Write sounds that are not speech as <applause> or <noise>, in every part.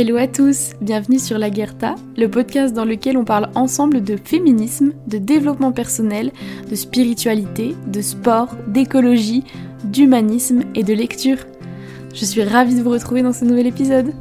Hello à tous, bienvenue sur La Guerta, le podcast dans lequel on parle ensemble de féminisme, de développement personnel, de spiritualité, de sport, d'écologie, d'humanisme et de lecture. Je suis ravie de vous retrouver dans ce nouvel épisode.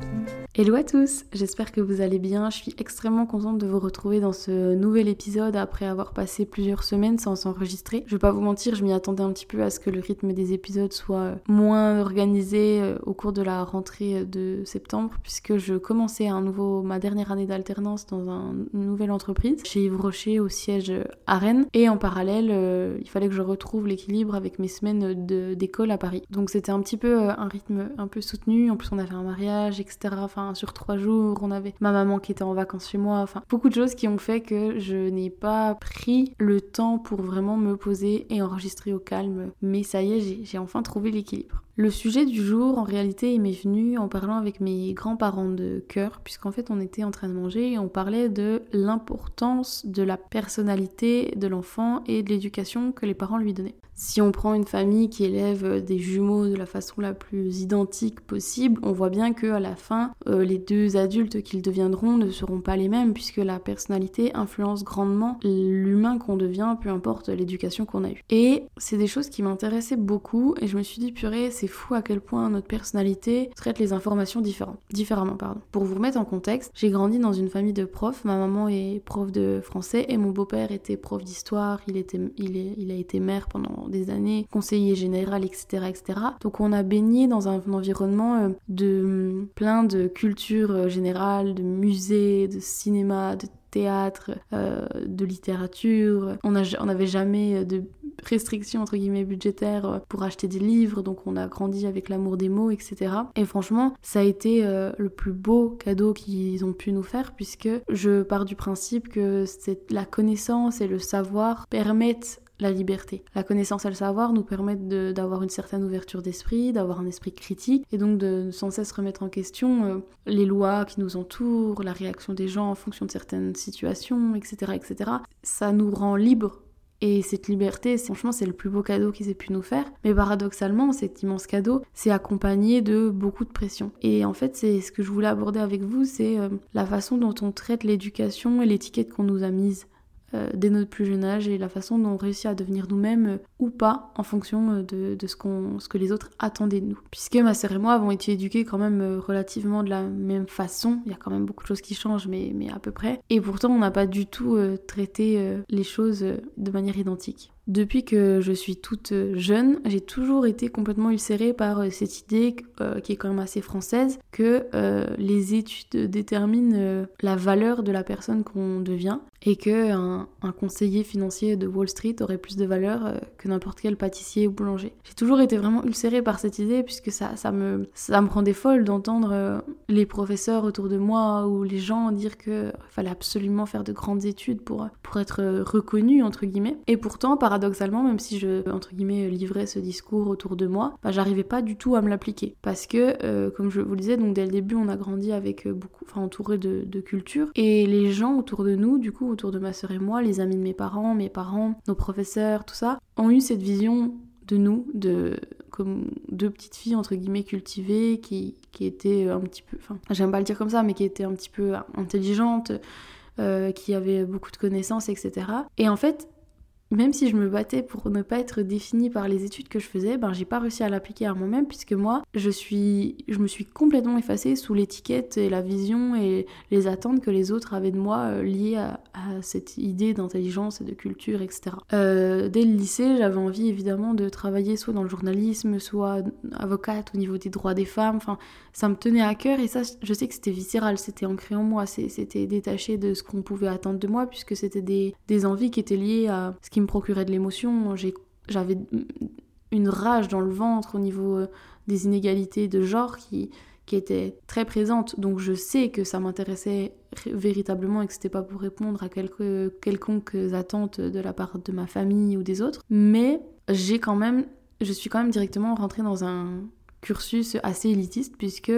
Hello à tous, j'espère que vous allez bien. Je suis extrêmement contente de vous retrouver dans ce nouvel épisode après avoir passé plusieurs semaines sans s'enregistrer. Je vais pas vous mentir, je m'y attendais un petit peu à ce que le rythme des épisodes soit moins organisé euh, au cours de la rentrée de septembre puisque je commençais un nouveau, ma dernière année d'alternance dans une nouvelle entreprise chez Yves Rocher au siège à Rennes et en parallèle euh, il fallait que je retrouve l'équilibre avec mes semaines d'école à Paris. Donc c'était un petit peu euh, un rythme un peu soutenu, en plus on avait un mariage etc. Enfin sur trois jours, on avait ma maman qui était en vacances chez moi, enfin beaucoup de choses qui ont fait que je n'ai pas pris le temps pour vraiment me poser et enregistrer au calme. Mais ça y est, j'ai enfin trouvé l'équilibre. Le sujet du jour, en réalité, il m'est venu en parlant avec mes grands-parents de cœur, puisqu'en fait, on était en train de manger et on parlait de l'importance de la personnalité de l'enfant et de l'éducation que les parents lui donnaient. Si on prend une famille qui élève des jumeaux de la façon la plus identique possible, on voit bien que à la fin, euh, les deux adultes qu'ils deviendront ne seront pas les mêmes, puisque la personnalité influence grandement l'humain qu'on devient, peu importe l'éducation qu'on a eue. Et c'est des choses qui m'intéressaient beaucoup, et je me suis dit, purée, c'est fou à quel point notre personnalité traite les informations différemment. différemment. Pardon. Pour vous remettre en contexte, j'ai grandi dans une famille de profs. Ma maman est prof de français et mon beau-père était prof d'histoire. Il, était, il, il a été maire pendant des années, conseiller général, etc., etc. Donc on a baigné dans un environnement euh, de plein de culture euh, générale, de musées, de cinéma, de théâtre, euh, de littérature. On n'avait jamais de restrictions entre guillemets budgétaires euh, pour acheter des livres, donc on a grandi avec l'amour des mots, etc. Et franchement, ça a été euh, le plus beau cadeau qu'ils ont pu nous faire, puisque je pars du principe que la connaissance et le savoir permettent la liberté. La connaissance et le savoir nous permettent d'avoir une certaine ouverture d'esprit, d'avoir un esprit critique et donc de sans cesse remettre en question euh, les lois qui nous entourent, la réaction des gens en fonction de certaines situations, etc. etc. Ça nous rend libres et cette liberté, franchement, c'est le plus beau cadeau qu'ils aient pu nous faire. Mais paradoxalement, cet immense cadeau, c'est accompagné de beaucoup de pression. Et en fait, c'est ce que je voulais aborder avec vous, c'est euh, la façon dont on traite l'éducation et l'étiquette qu'on nous a mise. Euh, dès notre plus jeune âge et la façon dont on réussit à devenir nous-mêmes euh, ou pas en fonction euh, de, ce, ce que les autres attendaient de nous. Puisque ma sœur et moi avons été éduqués quand même relativement de la même façon, il y a quand même beaucoup de choses qui changent mais, mais à peu près, et pourtant on n'a pas du tout traité les choses de manière identique. Depuis que je suis toute jeune, j'ai toujours été complètement ulcérée par cette idée qui est quand même assez française que les études déterminent la valeur de la personne qu'on devient et que un, conseiller financier de Wall Street aurait plus de valeur que n'importe quel pâtissier ou boulanger. J'ai toujours été vraiment ulcérée par cette idée puisque ça, ça, me, ça me rendait folle d'entendre les professeurs autour de moi ou les gens dire qu'il fallait absolument faire de grandes études pour, pour être reconnu entre guillemets. Et pourtant, par paradoxalement, même si je, entre guillemets, livrais ce discours autour de moi, bah, j'arrivais pas du tout à me l'appliquer. Parce que, euh, comme je vous le disais, donc dès le début, on a grandi avec euh, beaucoup, enfin entouré de, de culture. Et les gens autour de nous, du coup, autour de ma sœur et moi, les amis de mes parents, mes parents, nos professeurs, tout ça, ont eu cette vision de nous, de comme deux petites filles entre guillemets cultivées qui, qui étaient un petit peu, enfin j'aime pas le dire comme ça, mais qui étaient un petit peu intelligentes, euh, qui avaient beaucoup de connaissances, etc. Et en fait, même si je me battais pour ne pas être définie par les études que je faisais, ben j'ai pas réussi à l'appliquer à moi-même puisque moi, je suis je me suis complètement effacée sous l'étiquette et la vision et les attentes que les autres avaient de moi euh, liées à, cette idée d'intelligence et de culture, etc. Euh, dès le lycée, j'avais envie évidemment de travailler soit dans le journalisme, soit avocate au niveau des droits des femmes. Enfin, ça me tenait à cœur et ça, je sais que c'était viscéral, c'était ancré en moi, c'était détaché de ce qu'on pouvait attendre de moi puisque c'était des, des envies qui étaient liées à ce qui me procurait de l'émotion. J'avais une rage dans le ventre au niveau euh, des inégalités de genre qui, qui était très présente. Donc je sais que ça m'intéressait véritablement et que c'était pas pour répondre à quelques, quelconques attentes de la part de ma famille ou des autres. Mais j'ai quand même, je suis quand même directement rentrée dans un cursus assez élitiste puisque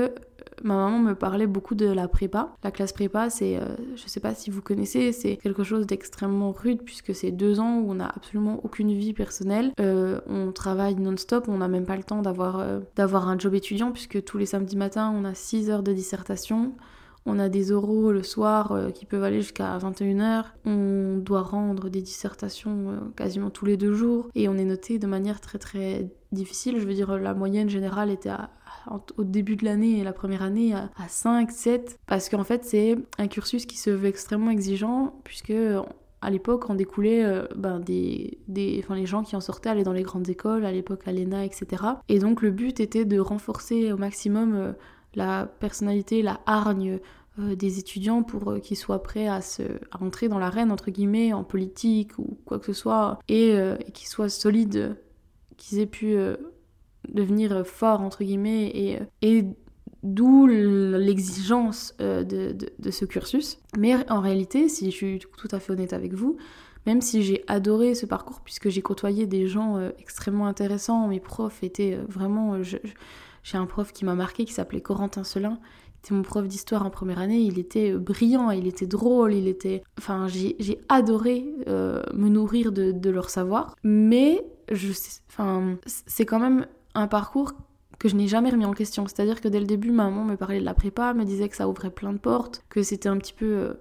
ma maman me parlait beaucoup de la prépa. La classe prépa, c'est, euh, je sais pas si vous connaissez, c'est quelque chose d'extrêmement rude puisque c'est deux ans où on n'a absolument aucune vie personnelle. Euh, on travaille non-stop, on n'a même pas le temps d'avoir, euh, d'avoir un job étudiant puisque tous les samedis matins, on a 6 heures de dissertation. On a des oraux le soir qui peuvent aller jusqu'à 21h. On doit rendre des dissertations quasiment tous les deux jours et on est noté de manière très très difficile. Je veux dire, la moyenne générale était au début de l'année et la première année à, 5, 7, parce qu'en fait c'est un cursus qui se veut extrêmement exigeant, puisque à l'époque, on découlait euh, ben, des, les gens qui en sortaient allaient dans les grandes écoles, à l'époque à l'ENA, etc. Et donc le but était de renforcer au maximum euh, la personnalité, la hargne euh, des étudiants pour qu'ils soient prêts à, se, à entrer dans l'arène, entre guillemets, en politique ou quoi que ce soit, et, et qu'ils soient solides, qu'ils aient pu devenir fort entre guillemets et, d'où l'exigence euh, de, de, ce cursus. Mais en réalité, si je suis tout à fait honnête avec vous, même si j'ai adoré ce parcours puisque j'ai côtoyé des gens euh, extrêmement intéressants, mes profs étaient euh, vraiment... j'ai un prof qui m'a marqué qui s'appelait Corentin Selin, c'était mon prof d'histoire en première année, il était brillant, il était drôle, il était... Enfin, j'ai adoré me nourrir de, de, leur savoir, mais je Enfin, c'est quand même un parcours que je n'ai jamais remis en question. C'est-à-dire que dès le début, maman me parlait de la prépa, me disait que ça ouvrait plein de portes, que c'était un petit peu euh,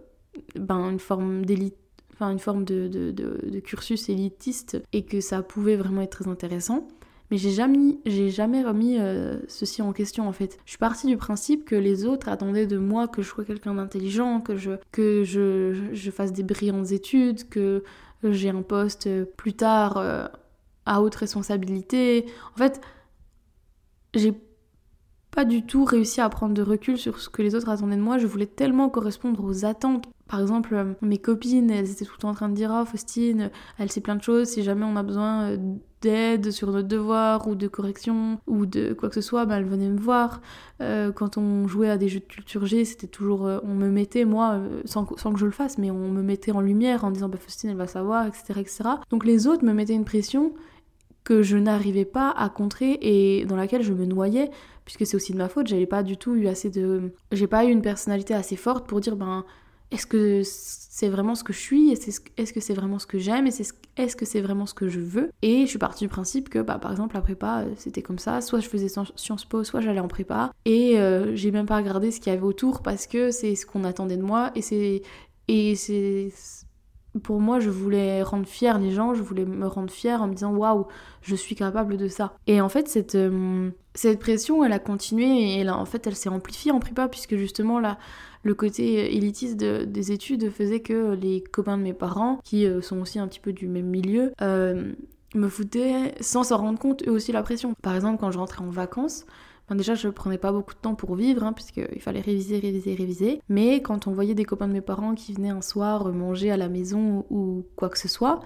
ben, une forme d'élite, enfin une forme de, de, cursus élitiste et que ça pouvait vraiment être très intéressant. Mais j'ai jamais, j'ai jamais remis euh, ceci en question en fait. Je suis partie du principe que les autres attendaient de moi que je sois quelqu'un d'intelligent, que je, que je, je, fasse des brillantes études, que j'ai un poste plus tard euh, à haute responsabilité. En fait, j'ai pas du tout réussi à prendre de recul sur ce que les autres attendaient de moi. Je voulais tellement correspondre aux attentes. Par exemple, euh, mes copines, elles étaient tout le temps en train de dire Oh, Faustine, elle sait plein de choses. Si jamais on a besoin euh, d'aide sur notre devoir ou de correction ou de quoi que ce soit, ben, elle venait me voir. Euh, quand on jouait à des jeux de culture G, c'était toujours. on me mettait, moi, sans, sans, que je le fasse, mais on me mettait en lumière en disant bah, Faustine, elle va savoir, etc., etc. Donc les autres me mettaient une pression que je n'arrivais pas à contrer et dans laquelle je me noyais puisque c'est aussi de ma faute j'avais pas du tout eu assez de j'ai pas eu une personnalité assez forte pour dire ben est-ce que c'est vraiment ce que je suis Est-ce que c'est vraiment ce que j'aime Est-ce que c'est vraiment ce que je veux? Et je suis partie du principe que, bah, par exemple, la prépa, c'était comme ça. Soit je faisais Sciences Po, soit j'allais en prépa. Et euh, j'ai même pas regardé ce qu'il y avait autour parce que c'est ce qu'on attendait de moi. Et c'est pour moi, je voulais rendre fier les gens, je voulais me rendre fière en me disant waouh, je suis capable de ça. Et en fait, cette, euh, cette pression, elle a continué et là, en fait, elle s'est amplifiée en prépa puisque justement là, le côté élitiste des études faisait que les copains de mes parents, qui euh, sont aussi un petit peu du même milieu, euh, me foutaient sans s'en rendre compte eux aussi la pression. Par exemple, quand je rentrais en vacances, déjà, je prenais pas beaucoup de temps pour vivre, hein, puisqu'il fallait réviser, réviser, réviser. Mais quand on voyait des copains de mes parents qui venaient un soir manger à la maison ou quoi que ce soit,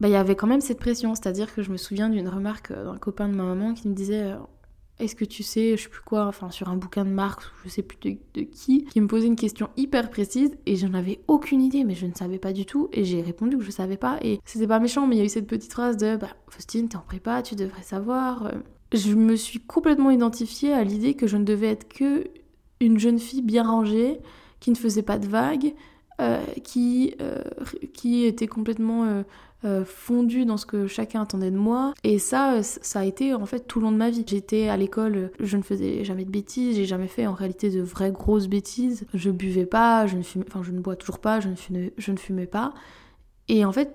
bah, il y avait quand même cette pression. C'est-à-dire que je me souviens d'une remarque d'un copain de ma maman qui me disait euh, Est-ce que tu sais, je sais plus quoi, enfin sur un bouquin de Marx ou je sais plus de, qui, qui me posait une question hyper précise et j'en avais aucune idée, mais je ne savais pas du tout. Et j'ai répondu que je savais pas. Et c'était pas méchant, mais il y a eu cette petite phrase de Bah, Faustine, t'es en prépa, tu devrais savoir je me suis complètement identifiée à l'idée que je ne devais être que une jeune fille bien rangée, qui ne faisait pas de vagues, euh, qui, euh, qui était complètement euh, fondue dans ce que chacun attendait de moi. Et ça, ça a été en fait tout le long de ma vie. J'étais à l'école, je ne faisais jamais de bêtises, j'ai jamais fait en réalité de vraies grosses bêtises. Je buvais pas, je ne fumais, je ne bois toujours pas, je ne fumais, je ne fumais pas. Et en fait,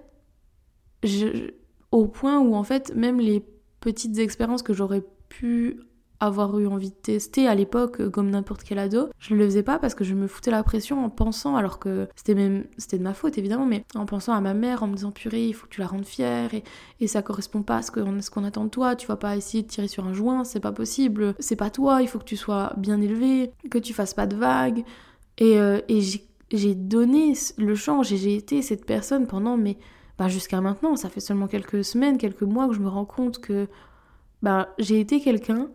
au point où en fait même les petites expériences que j'aurais pu avoir eu envie de tester à l'époque euh, comme n'importe quel ado. Je ne le faisais pas parce que je me foutais la pression en pensant, alors que c'était même c'était de ma faute évidemment, mais en pensant à ma mère, en me disant purée, il faut que tu la rendes fière et, et ça correspond pas à ce qu'on attend de toi. Tu vas pas essayer de tirer sur un joint, c'est pas possible. C'est pas toi, il faut que tu sois bien élevé, que tu fasses pas de vagues. Et, euh, et j'ai donné le change et j'ai été cette personne pendant mes bah, jusqu'à maintenant, ça fait seulement quelques semaines, quelques mois que je me rends compte que bah, j'ai été quelqu'un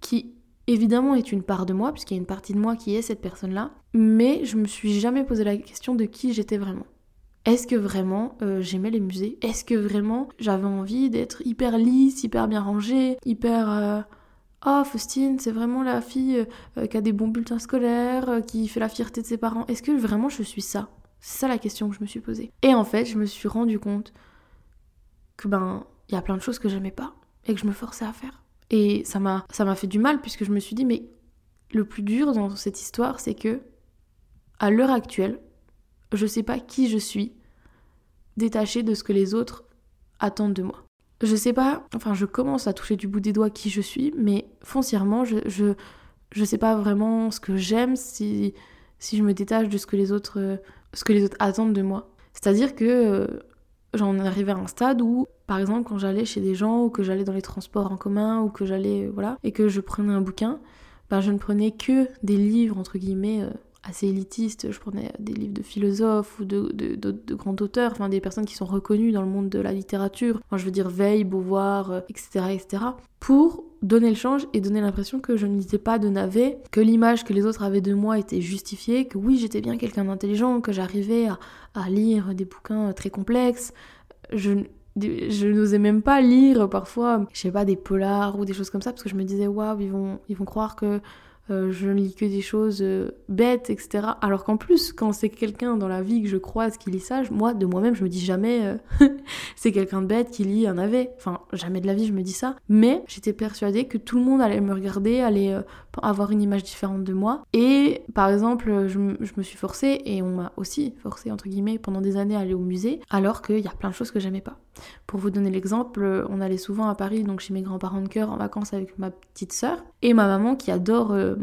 qui évidemment est une part de moi, puisqu'il y a une partie de moi qui est cette personne-là, mais je me suis jamais posé la question de qui j'étais vraiment. Est-ce que vraiment euh, j'aimais les musées? Est-ce que vraiment j'avais envie d'être hyper lisse, hyper bien rangée, hyper... Euh, ah, Faustine, c'est vraiment la fille euh, qui a des bons bulletins scolaires, qui fait la fierté de ses parents? Est-ce que vraiment je suis ça? C'est ça la question que je me suis posée. Et en fait, je me suis rendu compte que ben, il y a plein de choses que j'aimais pas et que je me forçais à faire. Et ça m'a ça m'a fait du mal puisque je me suis dit mais le plus dur dans cette histoire, c'est que à l'heure actuelle, je sais pas qui je suis, détachée de ce que les autres attendent de moi. Je sais pas, enfin je commence à toucher du bout des doigts qui je suis, mais foncièrement, je, je, je sais pas vraiment ce que j'aime si, si je me détache de ce que les autres, ce que les autres attendent de moi. C'est-à-dire que euh, j'en arrivé à un stade où, par exemple, quand j'allais chez des gens, ou que j'allais dans les transports en commun, ou que j'allais, voilà, et que je prenais un bouquin, ben je ne prenais que des livres, entre guillemets, euh, assez élitiste, je prenais des livres de philosophes ou de, de, grands auteurs, enfin des personnes qui sont reconnues dans le monde de la littérature, je veux dire Veil, Beauvoir, etc., euh, etc., pour donner le change et donner l'impression que je ne lisais pas de navet, que l'image que les autres avaient de moi était justifiée, que oui, j'étais bien quelqu'un d'intelligent, que j'arrivais à, à, lire des bouquins très complexes. Je, je n'osais même pas lire parfois, je sais pas, des polars ou des choses comme ça, parce que je me disais, waouh, ils vont, ils vont croire que euh, je ne lis que des choses euh, bêtes, etc. Alors qu'en plus, quand c'est quelqu'un dans la vie que je croise qui lit ça, moi, de moi-même, je me dis jamais euh, <laughs> c'est quelqu'un de bête qui lit un navet. Enfin, jamais de la vie je me dis ça. Mais j'étais persuadée que tout le monde allait me regarder, allait avoir une image différente de moi. Et par exemple, je, me suis forcée, et on m'a aussi forcée, entre guillemets, pendant des années à aller au musée, alors qu'il y a plein de choses que j'aimais pas. Pour vous donner l'exemple, on allait souvent à Paris, donc chez mes grands-parents de cœur, en vacances avec ma petite sœur, et ma maman qui adore euh,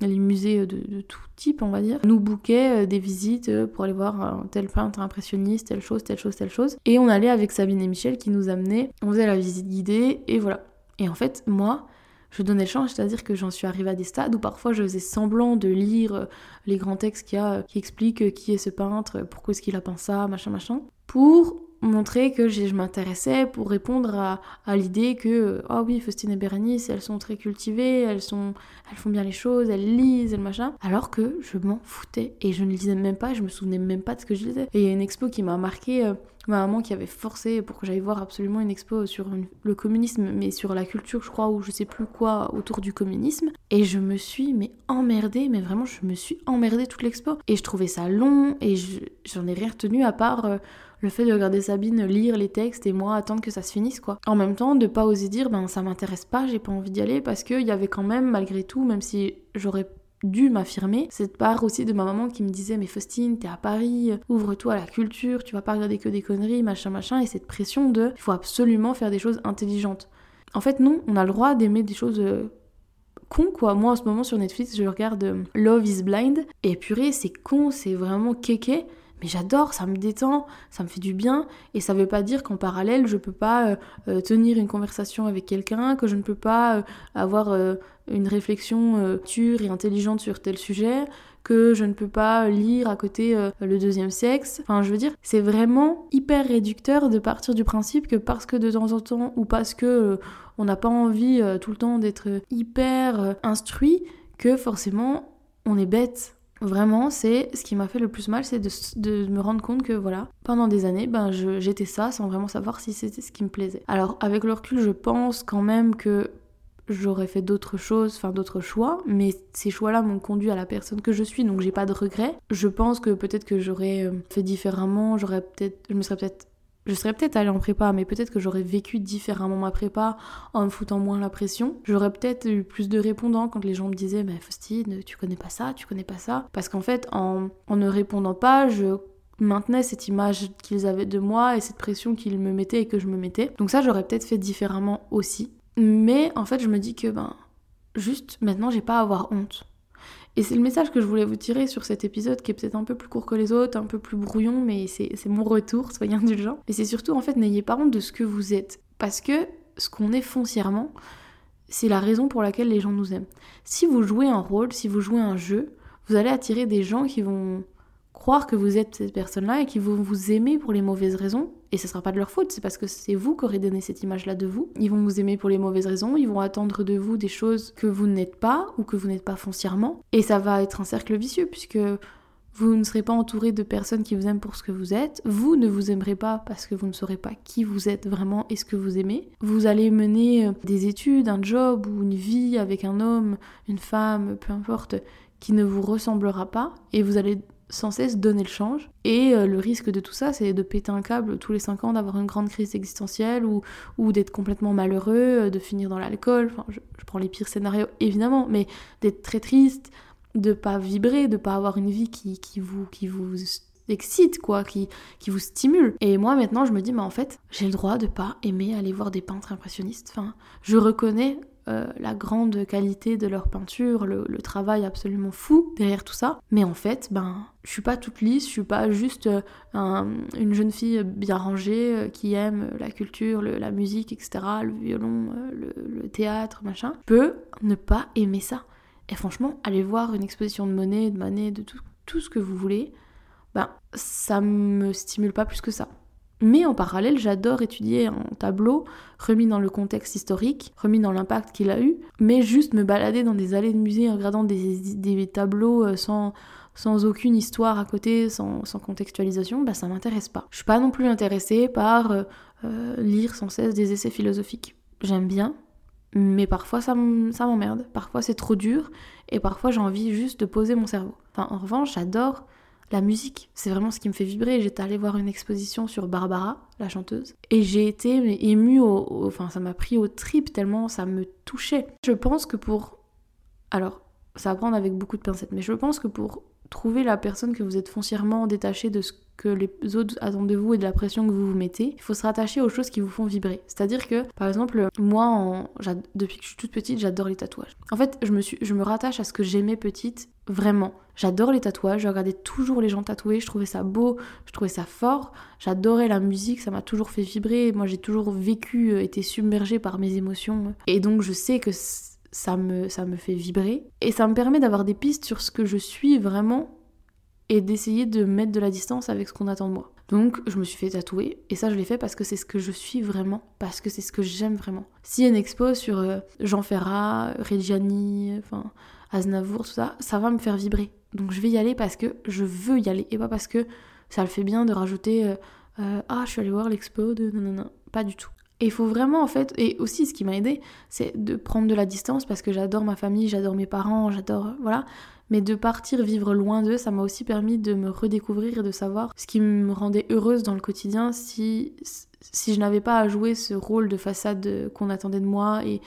les musées de, tout type, on va dire, nous bouquait euh, des visites euh, pour aller voir tel peintre impressionniste, telle chose, telle chose, telle chose. Et on allait avec Sabine et Michel qui nous amenaient, on faisait la visite guidée, et voilà. Et en fait, moi, je donnais le change, c'est-à-dire que j'en suis arrivée à des stades où parfois je faisais semblant de lire les grands textes a, qui expliquent qui est ce peintre, pourquoi est-ce qu'il a peint ça, machin, machin, pour montrer que je m'intéressais pour répondre à, l'idée que oh oui Faustine et Bérénice elles sont très cultivées elles sont elles font bien les choses elles lisent elles machin. Alors que je m'en foutais et je ne lisais même pas je me souvenais même pas de ce que je lisais. Et il y a une expo qui m'a marqué euh, ma maman qui avait forcé pour que j'aille voir absolument une expo sur le communisme mais sur la culture je crois ou je sais plus quoi autour du communisme. Et je me suis mais emmerdée mais vraiment je me suis emmerdée toute l'expo. Et je trouvais ça long et j'en ai rien retenu à part euh, le fait de regarder Sabine lire les textes et moi attendre que ça se finisse quoi. En même temps, de pas oser dire ben ça m'intéresse pas, j'ai pas envie d'y aller parce qu'il y avait quand même malgré tout, même si j'aurais dû m'affirmer, cette part aussi de ma maman qui me disait mais Faustine, t'es à Paris, ouvre-toi à la culture, tu vas pas regarder que des conneries, machin machin, et cette pression de il faut absolument faire des choses intelligentes. En fait non, on a le droit d'aimer des choses euh, con quoi. Moi en ce moment sur Netflix je regarde euh, Love is Blind et purée c'est con, c'est vraiment kéké mais j'adore, ça me détend, ça me fait du bien, et ça veut pas dire qu'en parallèle je peux pas euh, euh, tenir une conversation avec quelqu'un, que je ne peux pas euh, avoir une réflexion mature et intelligente sur tel sujet, que je ne peux pas lire à côté le deuxième sexe. Enfin, je veux dire, c'est vraiment hyper réducteur de partir du principe que parce que de temps en temps ou parce que on n'a pas envie tout le temps d'être hyper instruit, que forcément on est bête Vraiment, c'est ce qui m'a fait le plus mal, c'est de, me rendre compte que voilà, pendant des années, ben j'étais ça sans vraiment savoir si c'était ce qui me plaisait. Alors avec le recul, je pense quand même que j'aurais fait d'autres choses, enfin d'autres choix, mais ces choix-là m'ont conduit à la personne que je suis, donc j'ai pas de regrets. Je pense que peut-être que j'aurais euh, fait différemment, j'aurais peut-être, je me serais peut-être je serais peut-être allée en prépa, mais peut-être que j'aurais vécu différemment ma prépa en me foutant moins la pression. J'aurais peut-être eu plus de répondants quand les gens me disaient Mais Faustine, tu connais pas ça, tu connais pas ça. Parce qu'en fait, en, en ne répondant pas, je maintenais cette image qu'ils avaient de moi et cette pression qu'ils me mettaient et que je me mettais. Donc ça, j'aurais peut-être fait différemment aussi. Mais en fait, je me dis que, ben, juste maintenant, j'ai pas à avoir honte. Et c'est le message que je voulais vous tirer sur cet épisode qui est peut-être un peu plus court que les autres, un peu plus brouillon, mais c'est mon retour, soyez indulgents. Et c'est surtout en fait, n'ayez pas honte de ce que vous êtes. Parce que ce qu'on est foncièrement, c'est la raison pour laquelle les gens nous aiment. Si vous jouez un rôle, si vous jouez un jeu, vous allez attirer des gens qui vont croire que vous êtes cette personne-là et qui vont vous aimer pour les mauvaises raisons. Et ce sera pas de leur faute, c'est parce que c'est vous qui aurez donné cette image-là de vous. Ils vont vous aimer pour les mauvaises raisons, ils vont attendre de vous des choses que vous n'êtes pas ou que vous n'êtes pas foncièrement. Et ça va être un cercle vicieux puisque vous ne serez pas entouré de personnes qui vous aiment pour ce que vous êtes, vous ne vous aimerez pas parce que vous ne saurez pas qui vous êtes vraiment et ce que vous aimez. Vous allez mener euh, des études, un job ou une vie avec un homme, une femme, peu importe, qui ne vous ressemblera pas et vous allez sans cesse donner le change. Et euh, le risque de tout ça, c'est de péter un câble tous les 5 ans, d'avoir une grande crise existentielle ou, ou d'être complètement malheureux, euh, de finir dans l'alcool. Je, prends les pires scénarios évidemment, mais d'être très triste, de pas vibrer, de pas avoir une vie qui, qui vous, qui vous excite, quoi, qui, qui vous stimule. Et moi maintenant, je me dis, mais en fait, j'ai le droit de pas aimer aller voir des peintres impressionnistes. Je reconnais euh, la grande qualité de leur peinture, le, travail absolument fou derrière tout ça. Mais en fait, ben, je suis pas toute lisse, je suis pas juste euh, une jeune fille bien rangée euh, qui aime la culture, la musique, etc., le violon, le, théâtre, machin. Je peux ne pas aimer ça. Et franchement, aller voir une exposition de Monet, de Manet, de tout, tout ce que vous voulez, ben, ça me stimule pas plus que ça. Mais en parallèle, j'adore étudier un tableau remis dans le contexte historique, remis dans l'impact qu'il a eu, mais juste me balader dans des allées de musée en regardant des, tableaux euh, sans, sans aucune histoire à côté, sans, contextualisation, bah ça m'intéresse pas. Je suis pas non plus intéressée par euh, euh, lire sans cesse des essais philosophiques. J'aime bien, mais parfois ça m'emmerde, parfois c'est trop dur, et parfois j'ai envie juste de poser mon cerveau. Enfin, en revanche, j'adore la musique, c'est vraiment ce qui me fait vibrer. J'étais allée voir une exposition sur Barbara, la chanteuse, et j'ai été émue, au, enfin ça m'a pris au trip tellement ça me touchait. Je pense que pour... Alors, ça va prendre avec beaucoup de pincettes, mais je pense que pour trouver la personne que vous êtes foncièrement détaché de ce que les autres attendent de vous et de la pression que vous vous mettez, il faut se rattacher aux choses qui vous font vibrer. C'est-à-dire que, par exemple, moi, depuis que je suis toute petite, j'adore les tatouages. En fait, je me, suis, je me rattache à ce que j'aimais petite, vraiment. J'adore les tatouages, je regardais toujours les gens tatoués, je trouvais ça beau, je trouvais ça fort, j'adorais la musique, ça m'a toujours fait vibrer, moi j'ai toujours vécu, euh, été submergée par mes émotions, et donc je sais que ça me, ça me fait vibrer, et ça me permet d'avoir des pistes sur ce que je suis vraiment et d'essayer de mettre de la distance avec ce qu'on attend de moi. Donc je me suis fait tatouer et ça je l'ai fait parce que c'est ce que je suis vraiment, parce que c'est ce que j'aime vraiment. S'il y a une expo sur euh, Jean Ferrat, Reggiani, enfin Aznavour, tout ça, ça va me faire vibrer. Donc je vais y aller parce que je veux y aller et pas parce que ça le fait bien de rajouter euh, euh, ah je suis allée voir l'expo de non non non, pas du tout. Et il faut vraiment en fait, et aussi ce qui m'a aidé, c'est de prendre de la distance parce que j'adore ma famille, j'adore mes parents, j'adore voilà, mais de partir vivre loin d'eux, ça m'a aussi permis de me redécouvrir et de savoir ce qui me rendait heureuse dans le quotidien si, si je n'avais pas à jouer ce rôle de façade qu'on attendait de moi et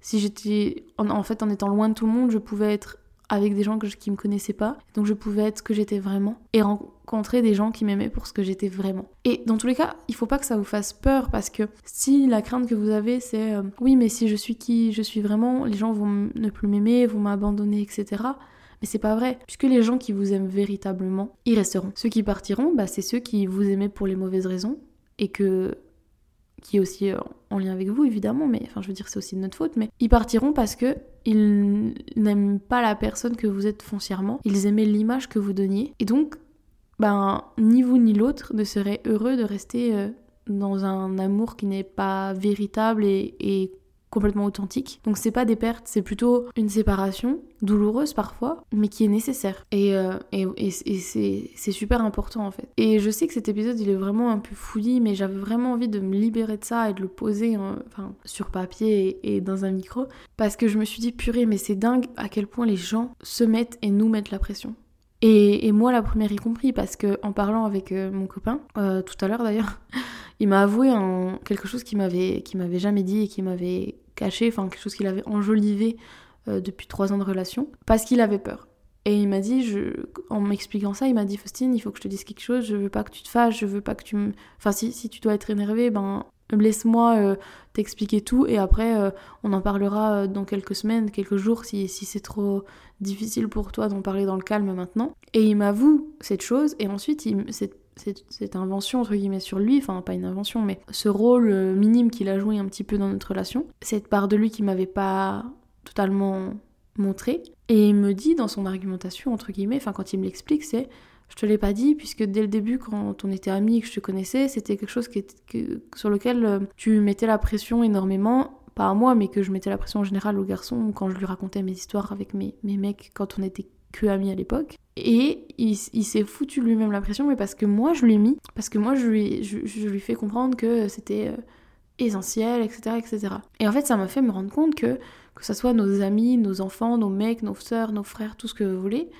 si j'étais en, fait en étant loin de tout le monde, je pouvais être avec des gens que qui me connaissaient pas, donc je pouvais être ce que j'étais vraiment et des gens qui m'aimaient pour ce que j'étais vraiment. Et dans tous les cas, il faut pas que ça vous fasse peur parce que si la crainte que vous avez c'est euh, oui mais si je suis qui je suis vraiment, les gens vont ne plus m'aimer, vont m'abandonner, etc. Mais c'est pas vrai, puisque les gens qui vous aiment véritablement, ils resteront. Ceux qui partiront, bah, c'est ceux qui vous aimaient pour les mauvaises raisons et que qui aussi euh, en lien avec vous évidemment, mais enfin je veux dire c'est aussi de notre faute, mais ils partiront parce que ils n'aiment pas la personne que vous êtes foncièrement, ils aimaient l'image que vous donniez, et donc ben ni vous ni l'autre ne seraient heureux de rester euh, dans un amour qui n'est pas véritable et, et complètement authentique. Donc c'est pas des pertes, c'est plutôt une séparation, douloureuse parfois, mais qui est nécessaire. Et, euh, et, c'est super important en fait. Et je sais que cet épisode il est vraiment un peu fouillis, mais j'avais vraiment envie de me libérer de ça et de le poser enfin, sur papier et, dans un micro, parce que je me suis dit purée, mais c'est dingue à quel point les gens se mettent et nous mettent la pression. Et, moi la première y compris, parce que en parlant avec euh, mon copain, euh, tout à l'heure d'ailleurs, <laughs> il m'a avoué quelque chose qu'il m'avait qui m'avait jamais dit et qui m'avait caché, enfin quelque chose qu'il avait enjolivé euh, depuis trois ans de relation, parce qu'il avait peur. Et il m'a dit, en m'expliquant ça, il m'a dit Faustine, il faut que je te dise quelque chose, je veux pas que tu te fâches, je veux pas que tu me. Enfin, si, si tu dois être énervé, ben laisse-moi euh, t'expliquer tout et après euh, on en parlera dans quelques semaines, quelques jours si, si c'est trop difficile pour toi d'en parler dans le calme maintenant. Et il m'avoue cette chose et ensuite il, cette cette, invention entre guillemets sur lui, enfin pas une invention, mais ce rôle euh, minime qu'il a joué un petit peu dans notre relation, cette part de lui qui m'avait pas totalement montré. Et il me dit dans son argumentation, entre guillemets, enfin quand il me l'explique, c'est je te l'ai pas dit puisque dès le début quand on était amis et que je te connaissais, c'était quelque chose sur lequel euh, tu mettais la pression énormément pas à moi, mais que je mettais la pression en général au garçon quand je lui racontais mes histoires avec mes, mes mecs quand on était que amis à l'époque. Et il, s'est foutu lui-même la pression, mais parce que moi je lui ai mis, parce que moi je lui, je, lui fais comprendre que c'était euh, essentiel, etc., etc. Et en fait, ça m'a fait me rendre compte que, que ce soit nos amis, nos enfants, nos mecs, nos sœurs, nos frères, tout ce que vous voulez,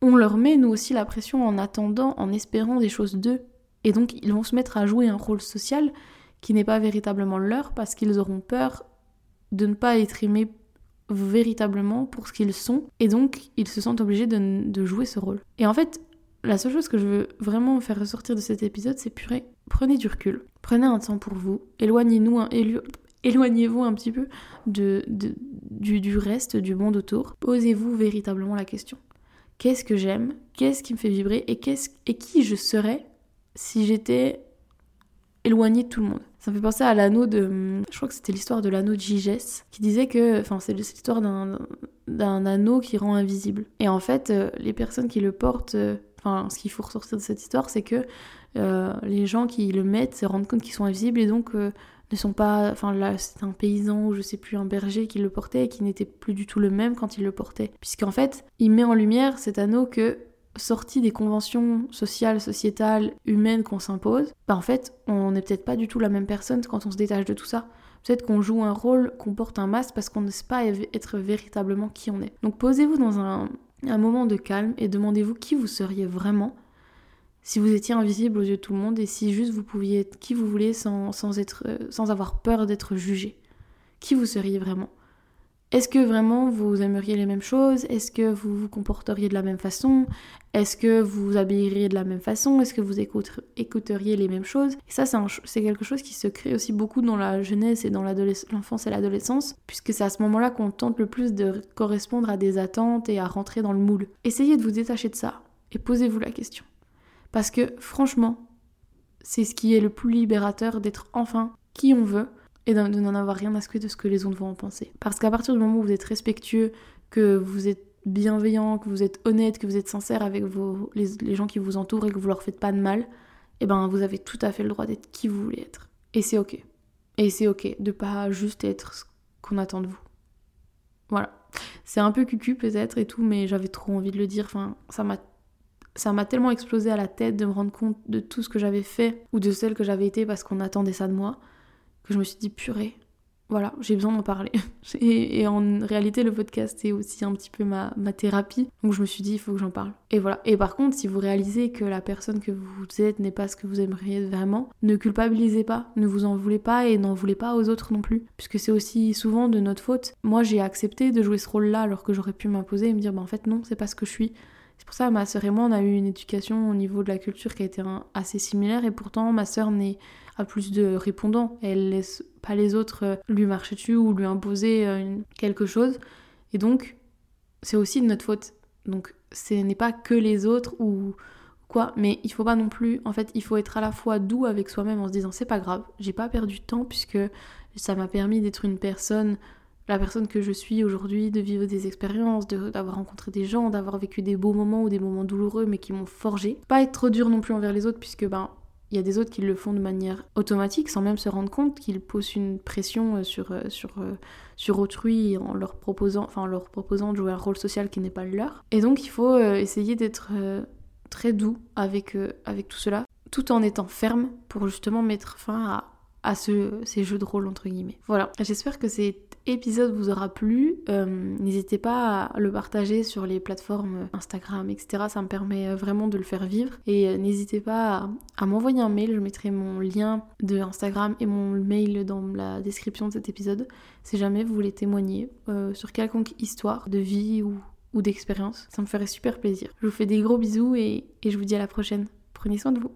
on leur met nous aussi la pression en attendant, en espérant des choses d'eux. Et donc ils vont se mettre à jouer un rôle social qui n'est pas véritablement leur parce qu'ils auront peur de ne pas être aimés véritablement pour ce qu'ils sont et donc ils se sentent obligés de, jouer ce rôle. Et en fait, la seule chose que je veux vraiment faire ressortir de cet épisode, c'est purée, prenez du recul, prenez un temps pour vous, éloignez-vous un petit peu du reste du monde autour, posez-vous véritablement la question. Qu'est-ce que j'aime Qu'est-ce qui me fait vibrer et, qui je serais si j'étais éloigné de tout le monde. Ça me fait penser à l'anneau de. Je crois que c'était l'histoire de l'anneau de Gigès, qui disait que. Enfin, c'est l'histoire d'un, d'un anneau qui rend invisible. Et en fait, euh, les personnes qui le portent. Euh, enfin, ce qu'il faut ressortir de cette histoire, c'est que euh, les gens qui le mettent se rendent compte qu'ils sont invisibles et donc ne sont pas. Enfin, là, c'est un paysan ou je sais plus, un berger qui le portait et qui n'était plus du tout le même quand il le portait. Puisqu'en fait, il met en lumière cet anneau que sorti des conventions sociales, sociétales, humaines qu'on s'impose, bah en fait, on n'est peut-être pas du tout la même personne quand on se détache de tout ça. Peut-être qu'on joue un rôle, qu'on porte un masque parce qu'on ne sait pas être véritablement qui on est. Donc posez-vous dans un, moment de calme et demandez-vous qui vous seriez vraiment si vous étiez invisible aux yeux de tout le monde et si juste vous pouviez être qui vous voulez sans, sans, être, sans avoir peur d'être jugé. Qui vous seriez vraiment? Est-ce que vraiment vous aimeriez les mêmes choses? Est-ce que vous vous comporteriez de la même façon? Est-ce que vous vous habilleriez de la même façon? Est-ce que vous écouteriez les mêmes choses? Et ça, c'est quelque chose qui se crée aussi beaucoup dans la jeunesse et dans l'enfance et l'adolescence, puisque c'est à ce moment-là qu'on tente le plus de correspondre à des attentes et à rentrer dans le moule. Essayez de vous détacher de ça et posez-vous la question. Parce que franchement, c'est ce qui est le plus libérateur d'être enfin qui on veut et de n'en avoir rien à secouer de ce que les autres vont en penser. Parce qu'à partir du moment où vous êtes respectueux, que vous êtes bienveillant, que vous êtes honnête, que vous êtes sincère avec les, gens qui vous entourent et que vous leur faites pas de mal, eh ben vous avez tout à fait le droit d'être qui vous voulez être. Et c'est ok. Et c'est ok de pas juste être ce qu'on attend de vous. Voilà. C'est un peu cucu peut-être et tout, mais j'avais trop envie de le dire. Enfin, ça m'a ça m'a tellement explosé à la tête de me rendre compte de tout ce que j'avais fait ou de celle que j'avais été parce qu'on attendait ça de moi que je me suis dit purée, voilà, j'ai besoin d'en parler. <laughs> et, en réalité, le podcast est aussi un petit peu ma, thérapie. Donc je me suis dit, il faut que j'en parle. Et voilà. Et par contre, si vous réalisez que la personne que vous êtes n'est pas ce que vous aimeriez vraiment, ne culpabilisez pas, ne vous en voulez pas et n'en voulez pas aux autres non plus. Puisque c'est aussi souvent de notre faute. Moi, j'ai accepté de jouer ce rôle-là alors que j'aurais pu m'imposer et me dire, bah en fait, non, c'est pas ce que je suis. C'est pour ça, ma sœur et moi, on a eu une éducation au niveau de la culture qui a été assez similaire et pourtant, ma sœur n'est a plus de répondants. Elle laisse pas les autres euh, lui marcher dessus ou lui imposer euh, quelque chose. Et donc, c'est aussi de notre faute. Donc, ce n'est pas que les autres ou quoi, mais il faut pas non plus. En fait, il faut être à la fois doux avec soi-même en se disant c'est pas grave, j'ai pas perdu de temps puisque ça m'a permis d'être une personne la personne que je suis aujourd'hui, de vivre des expériences, d'avoir rencontré des gens, d'avoir vécu des beaux moments ou des moments douloureux mais qui m'ont forgé. Pas être trop dur non plus envers les autres puisque ben il y a des autres qui le font de manière automatique sans même se rendre compte qu'ils posent une pression euh, sur, euh, sur, euh, sur autrui en leur, proposant, enfin, en leur proposant de jouer un rôle social qui n'est pas le leur. Et donc il faut essayer d'être très doux avec, avec tout cela, tout en étant ferme pour justement mettre fin à, à ce, ces jeux de rôle entre guillemets. Voilà, j'espère que c'est épisode vous aura plu. Euh, n'hésitez pas à le partager sur les plateformes Instagram, etc. Ça me permet euh, vraiment de le faire vivre. Et euh, n'hésitez pas à, m'envoyer un mail. Je mettrai mon lien de Instagram et mon mail dans la description de cet épisode si jamais vous voulez témoigner sur quelconque histoire de vie ou, d'expérience. Ça me ferait super plaisir. Je vous fais des gros bisous et je vous dis à la prochaine. Prenez soin de vous.